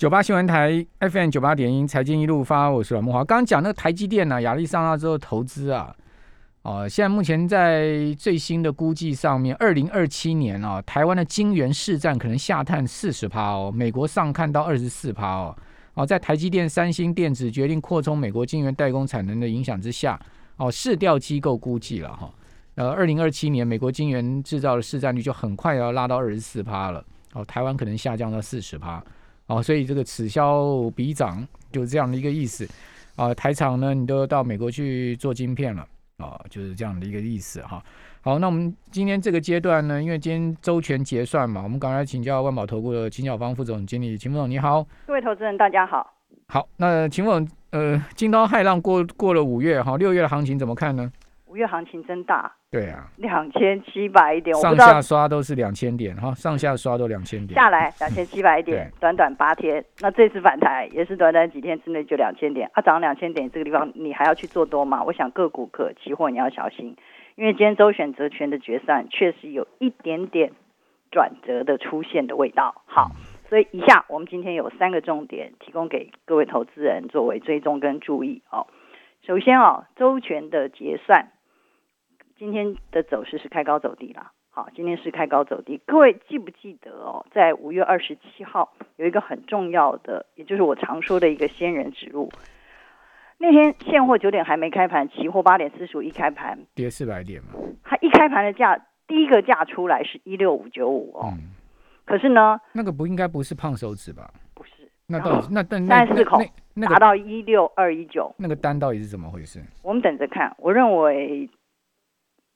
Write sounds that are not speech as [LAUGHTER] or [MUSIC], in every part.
九八新闻台 FM 九八点一财经一路发，我是阮木华。刚刚讲那个台积电呢，亚利桑那之后投资啊，哦，现在目前在最新的估计上面，二零二七年啊，台湾的晶圆市占可能下探四十趴哦，美国上看到二十四趴哦。哦，在台积电、三星电子决定扩充美国晶圆代工产能的影响之下，哦，市调机构估计了哈，呃，二零二七年美国晶圆制造的市占率就很快要拉到二十四趴了，哦，台湾可能下降到四十趴。哦，所以这个此消彼长，就是这样的一个意思啊。台厂呢，你都到美国去做晶片了啊，就是这样的一个意思哈。好，那我们今天这个阶段呢，因为今天周全结算嘛，我们赶快请教万宝投顾的秦小芳副总经理，秦副总你好。各位投资人大家好。好，那秦副总，呃，惊涛骇浪过过了五月哈，六月的行情怎么看呢？五月行情真大。对啊，两千七百点，上下刷都是两千点哈，上下刷都两千点，下来两千七百点，[LAUGHS] 短短八天，那这次反弹也是短短几天之内就两千点，啊，涨两千点这个地方你还要去做多吗？我想个股可期货你要小心，因为今天周选择权的决算确实有一点点转折的出现的味道。好，所以以下我们今天有三个重点提供给各位投资人作为追踪跟注意哦。首先哦，周全的结算。今天的走势是开高走低了，好，今天是开高走低。各位记不记得哦，在五月二十七号有一个很重要的，也就是我常说的一个仙人指路。那天现货九点还没开盘，期货八点四十五一开盘跌四百点嘛。它一开盘的价，第一个价出来是一六五九五哦。可是呢，那个不应该不是胖手指吧？不是。那到底那但三十四口达到一六二一九，那个单到底是怎么回事？我们等着看。我认为。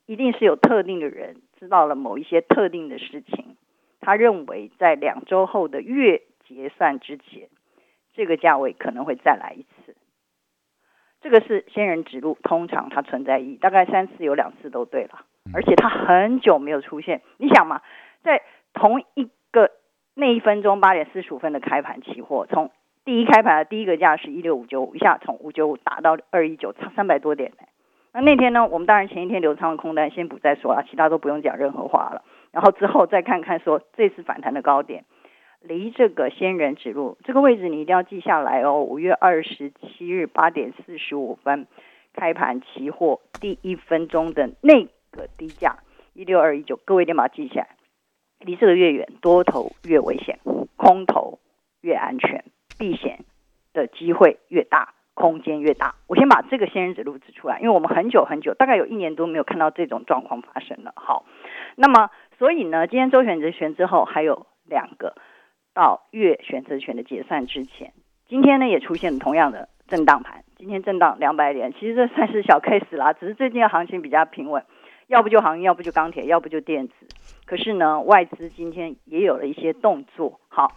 一定是有特定的人知道了某一些特定的事情，他认为在两周后的月结算之前，这个价位可能会再来一次。这个是仙人指路，通常它存在意义，大概三次有两次都对了，而且它很久没有出现。你想嘛，在同一个那一分钟八点四十五分的开盘期货，从第一开盘的第一个价是一六五九五，一下从五九五打到二一九，差三百多点呢。那那天呢？我们当然前一天留仓的空单先不再说了，其他都不用讲任何话了。然后之后再看看说这次反弹的高点，离这个仙人指路这个位置你一定要记下来哦。五月二十七日八点四十五分开盘期货第一分钟的那个低价一六二一九，各位一定把它记下来。离这个越远，多头越危险，空头越安全，避险的机会越大。空间越大，我先把这个仙人指路指出来，因为我们很久很久，大概有一年多没有看到这种状况发生了。好，那么所以呢，今天周选择权之后还有两个到月选择权的结算之前，今天呢也出现了同样的震荡盘，今天震荡两百点，其实这算是小 case 啦，只是最近的行情比较平稳，要不就航运，要不就钢铁，要不就电子。可是呢，外资今天也有了一些动作，好，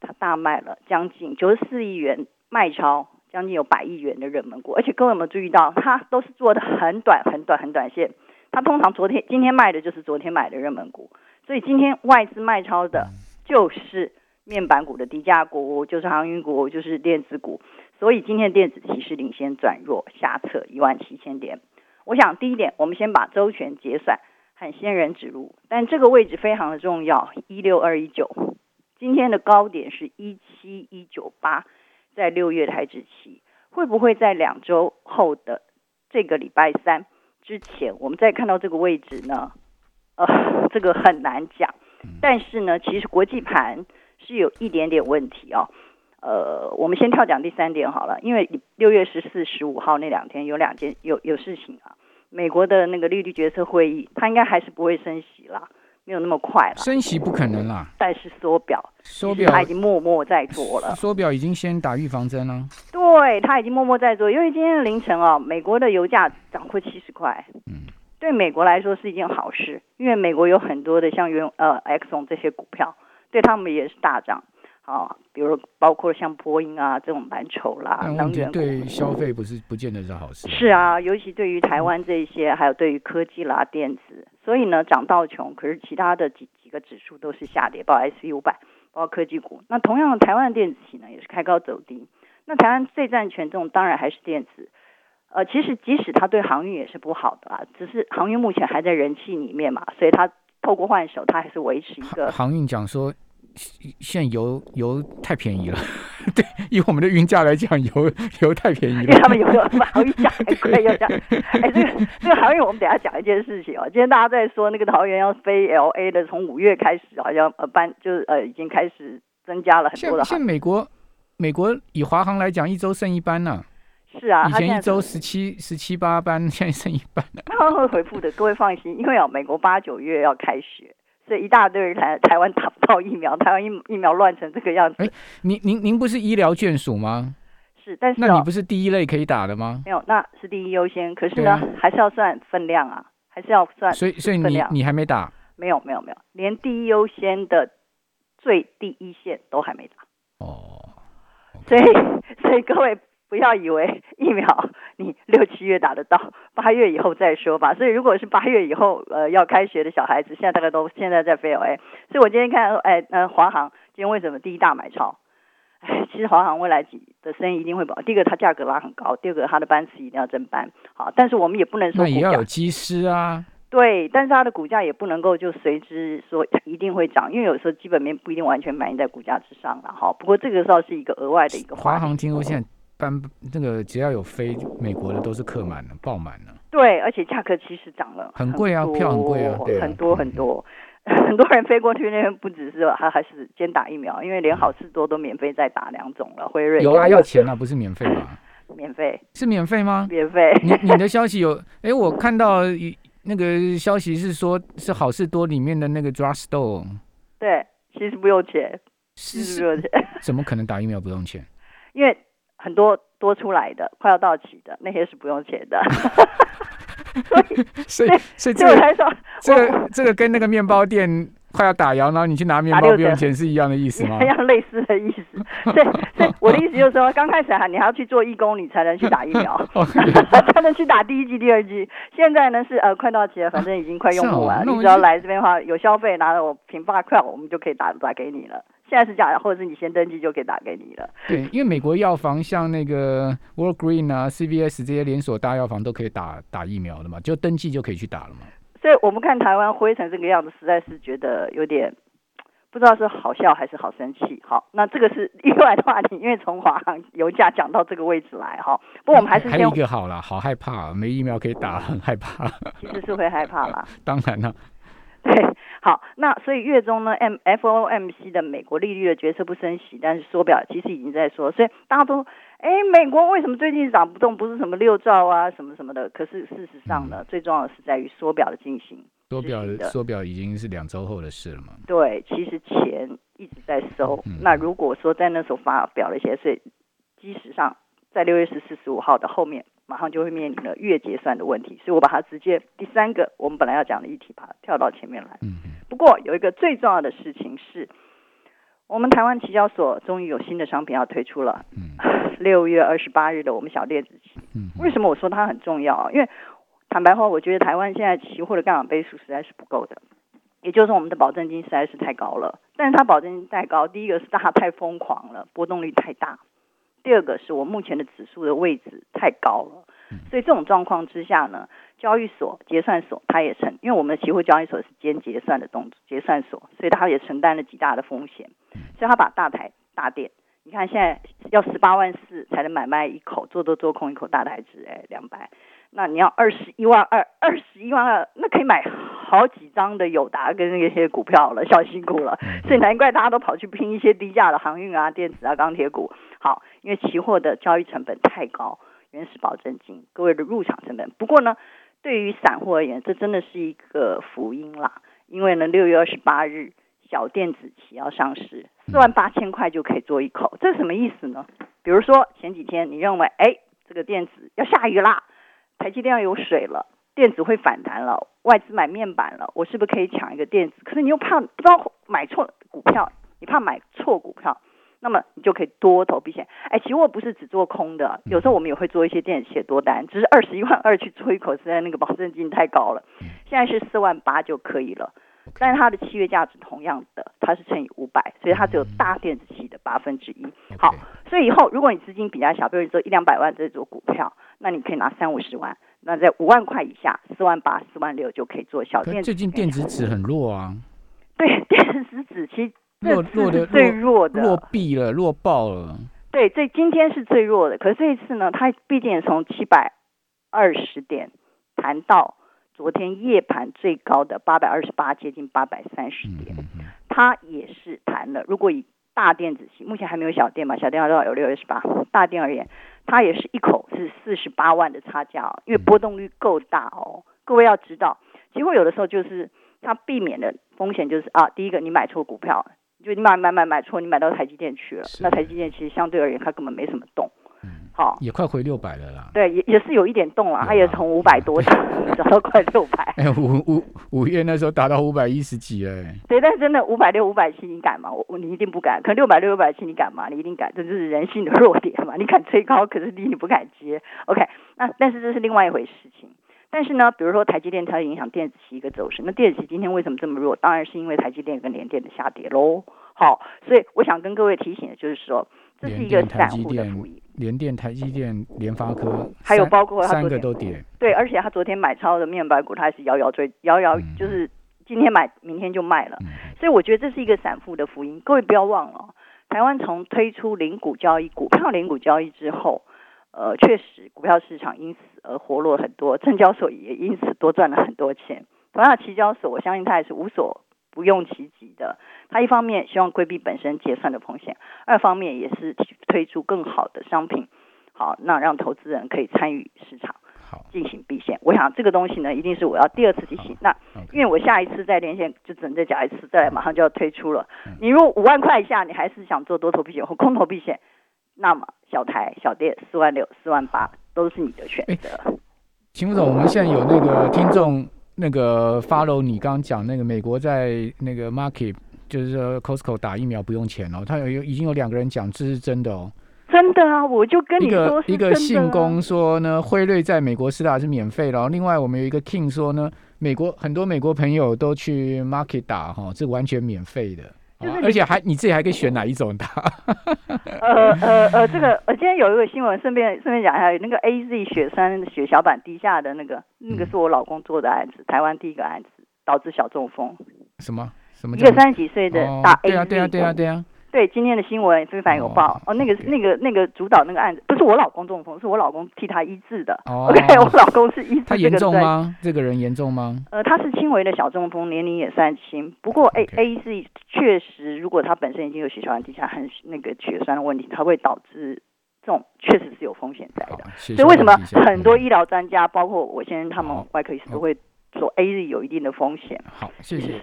它大卖了将近九十四亿元卖超。将近有百亿元的热门股，而且各位有没有注意到，它都是做的很短、很短、很短线。它通常昨天、今天卖的就是昨天买的热门股，所以今天外资卖超的就是面板股的低价股，就是航运股，就是电子股。所以今天的电子提示领先转弱，下测一万七千点。我想第一点，我们先把周全结算和仙人指路，但这个位置非常的重要，一六二一九，今天的高点是一七一九八。在六月台指期会不会在两周后的这个礼拜三之前，我们再看到这个位置呢？呃，这个很难讲。但是呢，其实国际盘是有一点点问题哦。呃，我们先跳讲第三点好了，因为六月十四、十五号那两天有两件有有事情啊。美国的那个利率决策会议，它应该还是不会升息啦。没有那么快了，升息不可能啦。但是缩表，缩表他已经默默在做了。缩表已经先打预防针了。对他已经默默在做，因为今天凌晨哦，美国的油价涨破七十块。嗯，对美国来说是一件好事，因为美国有很多的像原呃 Exxon 这些股票，对他们也是大涨。啊，比如包括像波音啊这种蓝筹啦，能源对消费不是不见得是好事。是啊，尤其对于台湾这些，还有对于科技啦、电子，所以呢涨到穷，可是其他的几几个指数都是下跌，包括 S U 百，包括科技股。那同样的，台湾电子企呢也是开高走低。那台湾最占权重当然还是电子。呃，其实即使它对航运也是不好的啊，只是航运目前还在人气里面嘛，所以它透过换手，它还是维持一个航运讲说。现在油油太便宜了，[LAUGHS] 对，以我们的运价来讲，油油太便宜了。因为他们 [LAUGHS] 有时候航运价很贵，要讲，哎，这个这个航运，我们等下讲一件事情哦。今天大家在说那个桃园要飞 L A 的，从五月开始好像呃班就是呃已经开始增加了很多的像像美国，美国以华航来讲，一周剩一班呢、是啊，以前一周十七十七八班，现在剩一班了。他们会回复的，各位放心，因为啊，美国八九月要开学，所以一大堆人台台湾打不到疫苗，台湾疫疫苗乱成这个样子。哎您您您不是医疗眷属吗？是，但是哦那你不是第一类可以打的吗？没有，那是第一优先。可是呢，啊还是要算分量啊，还是要算。所以所以你你还没打没有没有没有，连第一优先的最第一线都还没打。哦。所以所以各位不要以为疫苗你六七月打得到，八月以后再说吧。所以如果是八月以后呃要开学的小孩子，现在大概都现在在飞 LA。所以我今天看哎呃华航今天为什么第一大买超？哎，其实华航未来几的生意一定会保。第一个，它价格拉很高；第二个，它的班次一定要增班。好，但是我们也不能说那也要有机师啊。对，但是它的股价也不能够就随之说一定会涨，因为有时候基本面不一定完全反映在股价之上了哈。不过这个倒是一个额外的一个华航听说现在班那个只要有飞美国的都是客满了，爆满了。对，而且价格其实涨了很贵啊多票很贵啊对啊很多很多。很多人飞过去那边，不只是还还是先打疫苗，因为连好事多都免费再打两种了，辉瑞有啊，要钱啊，不是免费吧？[LAUGHS] 免费是免费吗？免费。你你的消息有？哎，我看到一那个消息是说，是好事多里面的那个 drugstore 对，其实不用钱，其是不用钱，[LAUGHS] 怎么可能打疫苗不用钱？因为很多多出来的快要到期的那些是不用钱的，[LAUGHS] 所以所以所以这个以我才说，这个 [LAUGHS] 这个跟那个面包店快要打烊，然后你去拿面包不用钱是一样的意思吗一？样类似的意思。[LAUGHS] 所以，所以我的意思就是说，刚开始还你还要去做义工，你才能去打疫苗，哦才能去打第一剂、第二剂。现在呢是呃快到期了，反正已经快用不完你只要来这边的话，有消费拿了我平发块，我们就可以打打给你了。现在是这样，或者是你先登记就可以打给你了。对，因为美国药房像那个 World Green 啊、CVS 这些连锁大药房都可以打打疫苗的嘛，就登记就可以去打了嘛。所以我们看台湾灰成这个样子，实在是觉得有点不知道是好笑还是好生气。好，那这个是意外的话题，因为从华航油价讲到这个位置来哈。不过我们还是先还有一个好啦，好害怕，没疫苗可以打，很害怕。其实是会害怕啦。[LAUGHS] 当然了，[LAUGHS] 对，好，那所以月中呢，M FOMC 的美国利率的决策不升息，但是缩表其实已经在说，所以大家都，哎，美国为什么最近涨不动？不是什么六兆啊，什么什么的。可是事实上呢，最重要的是在于缩表的进行。缩表缩表已经是两周后的事了嘛。对，其实钱一直在收。嗯那如果说在那时候发表了一些，所以基石上在六月十四、十五号的后面，马上就会面临了月结算的问题。所以我把它直接第三个我们本来要讲的议题，把它跳到前面来。不过有一个最重要的事情是，我们台湾期交所终于有新的商品要推出了。嗯 [LAUGHS] 六月二十八日的我们小电子期，为什么我说它很重要？因为坦白话，我觉得台湾现在期货的杠杆倍数实在是不够的，也就是我们的保证金实在是太高了。但是它保证金太高，第一个是大家太疯狂了，波动率太大；第二个是我目前的指数的位置太高了。所以这种状况之下呢，交易所、结算所它也承，因为我们的期货交易所是兼结算的动作，结算所，所以它也承担了极大的风险。所以它把大台大店，你看现在要十八万四才能买卖一口，做多做空一口大台值，哎，两百。那你要二十一万二，二十一万二，那可以买好几张的友达跟那些股票了，小辛苦了。所以难怪大家都跑去拼一些低价的航运啊、电子啊、钢铁股。好，因为期货的交易成本太高，原始保证金，各位的入场成本。不过呢，对于散户而言，这真的是一个福音啦。因为呢，六月二十八日小电子企要上市，四万八千块就可以做一口，这是什么意思呢？比如说前几天你认为，哎，这个电子要下雨啦，台积电要有水了，电子会反弹了，外资买面板了，我是不是可以抢一个电子？可是你又怕不知道买错股票，你怕买错股票，那么你就可以多头避险。哎，期货不是只做空的，有时候我们也会做一些电子写多单，只是二十一万二去做一口，实在那个保证金太高了。现在是四万八就可以了。但是它的契约价值同样的，它是乘以五百，所以它只有大电子期的八分之一。好所以以后如果你资金比较小，比如你做一两百万这种股票，那你可以拿三五十万，那在五万块以下，四万八、四万六就可以做小可电子。最近电子纸很弱啊，对 [LAUGHS] 电子纸其实弱弱的最弱的弱毙了，弱爆了。对，这今天是最弱的，可是这一次呢，它毕竟从七百二十点谈到昨天夜盘最高的八百二十八，接近八百三十点，它也是谈了。如果以大电子系，目前还没有小电嘛，小电要有六二十八，大电而言，它也是一口是四十八万的差价哦，因为波动率够大哦。各位要知道，其实有的时候就是它避免的风险就是啊，第一个你买错股票。就你买买买买错，你买到台积电去了，那台积电其实相对而言它根本没什么动，好，也快回六百了啦。对，也也是有一点动了，它也从五百多 [LAUGHS] 涨到快六百。哎，五五五月那时候达到五百一十几哎。对，但真的五百六、五百七你敢吗？我你一定不敢。可六百六、六百七你敢吗？你一定敢，这就是人性的弱点嘛。[LAUGHS] 你敢吹高，可是你你不敢接。OK，那但是这是另外一回事情。但是呢，比如说台积电它影响电子期一个走势，那电子期今天为什么这么弱？当然是因为台积电跟联电的下跌喽。好，所以我想跟各位提醒的就是说，这是一个散户的福音。联电、台积电、联发科，还有包括三个都跌。对，而且他昨天买超的面板股，他还是遥遥追，遥遥就是今天买，明天就卖了。所以我觉得这是一个散户的福音。各位不要忘了，台湾从推出零股交易、股票零股交易之后。呃，确实，股票市场因此而活络很多，证交所也因此多赚了很多钱。同样，期交所，我相信它也是无所不用其极的。它一方面希望规避本身结算的风险，二方面也是推出更好的商品，好，那让投资人可以参与市场，好进行避险。我想这个东西呢，一定是我要第二次提醒。那因为我下一次再连线，就只能再讲一次，再来马上就要推出了。你如果五万块以下，你还是想做多头避险或空头避险？那么小台小店四万六四万八都是你的选择。秦副总，我们现在有那个听众那个 follow 你刚刚讲那个美国在那个 market 就是说 Costco 打疫苗不用钱哦，他有有已经有两个人讲这是真的哦。真的啊，我就跟你说一个信工说呢，辉瑞在美国施打是免费然后。另外我们有一个 King 说呢，美国很多美国朋友都去 market 打哈，这完全免费的。就是而且还你自己还可以选哪一种的？呃呃呃，这个呃，今天有一个新闻，顺便顺便讲一下，那个 A Z 雪山血小板低下的那个，那个是我老公做的案子，台湾第一个案子，导致小中风。什么什么？一个三十几岁的大 A Z。对啊对啊对啊对啊。对今天的新闻非凡有报哦，那个那个那个主导那个案子不是我老公中风，是我老公替他医治的。哦 [LAUGHS] OK，我老公是医治。他严重吗？这个人严重吗？呃，他是轻微的小中风，年龄也算轻。不过 A A 是确实，如果他本身已经有血小板低下和那个血栓的问题，它会导致这种确实是有风险在的。所以为什么很多医疗专家，包括我先生他们外科医师都会说 A 是有一定的风险？好，谢谢。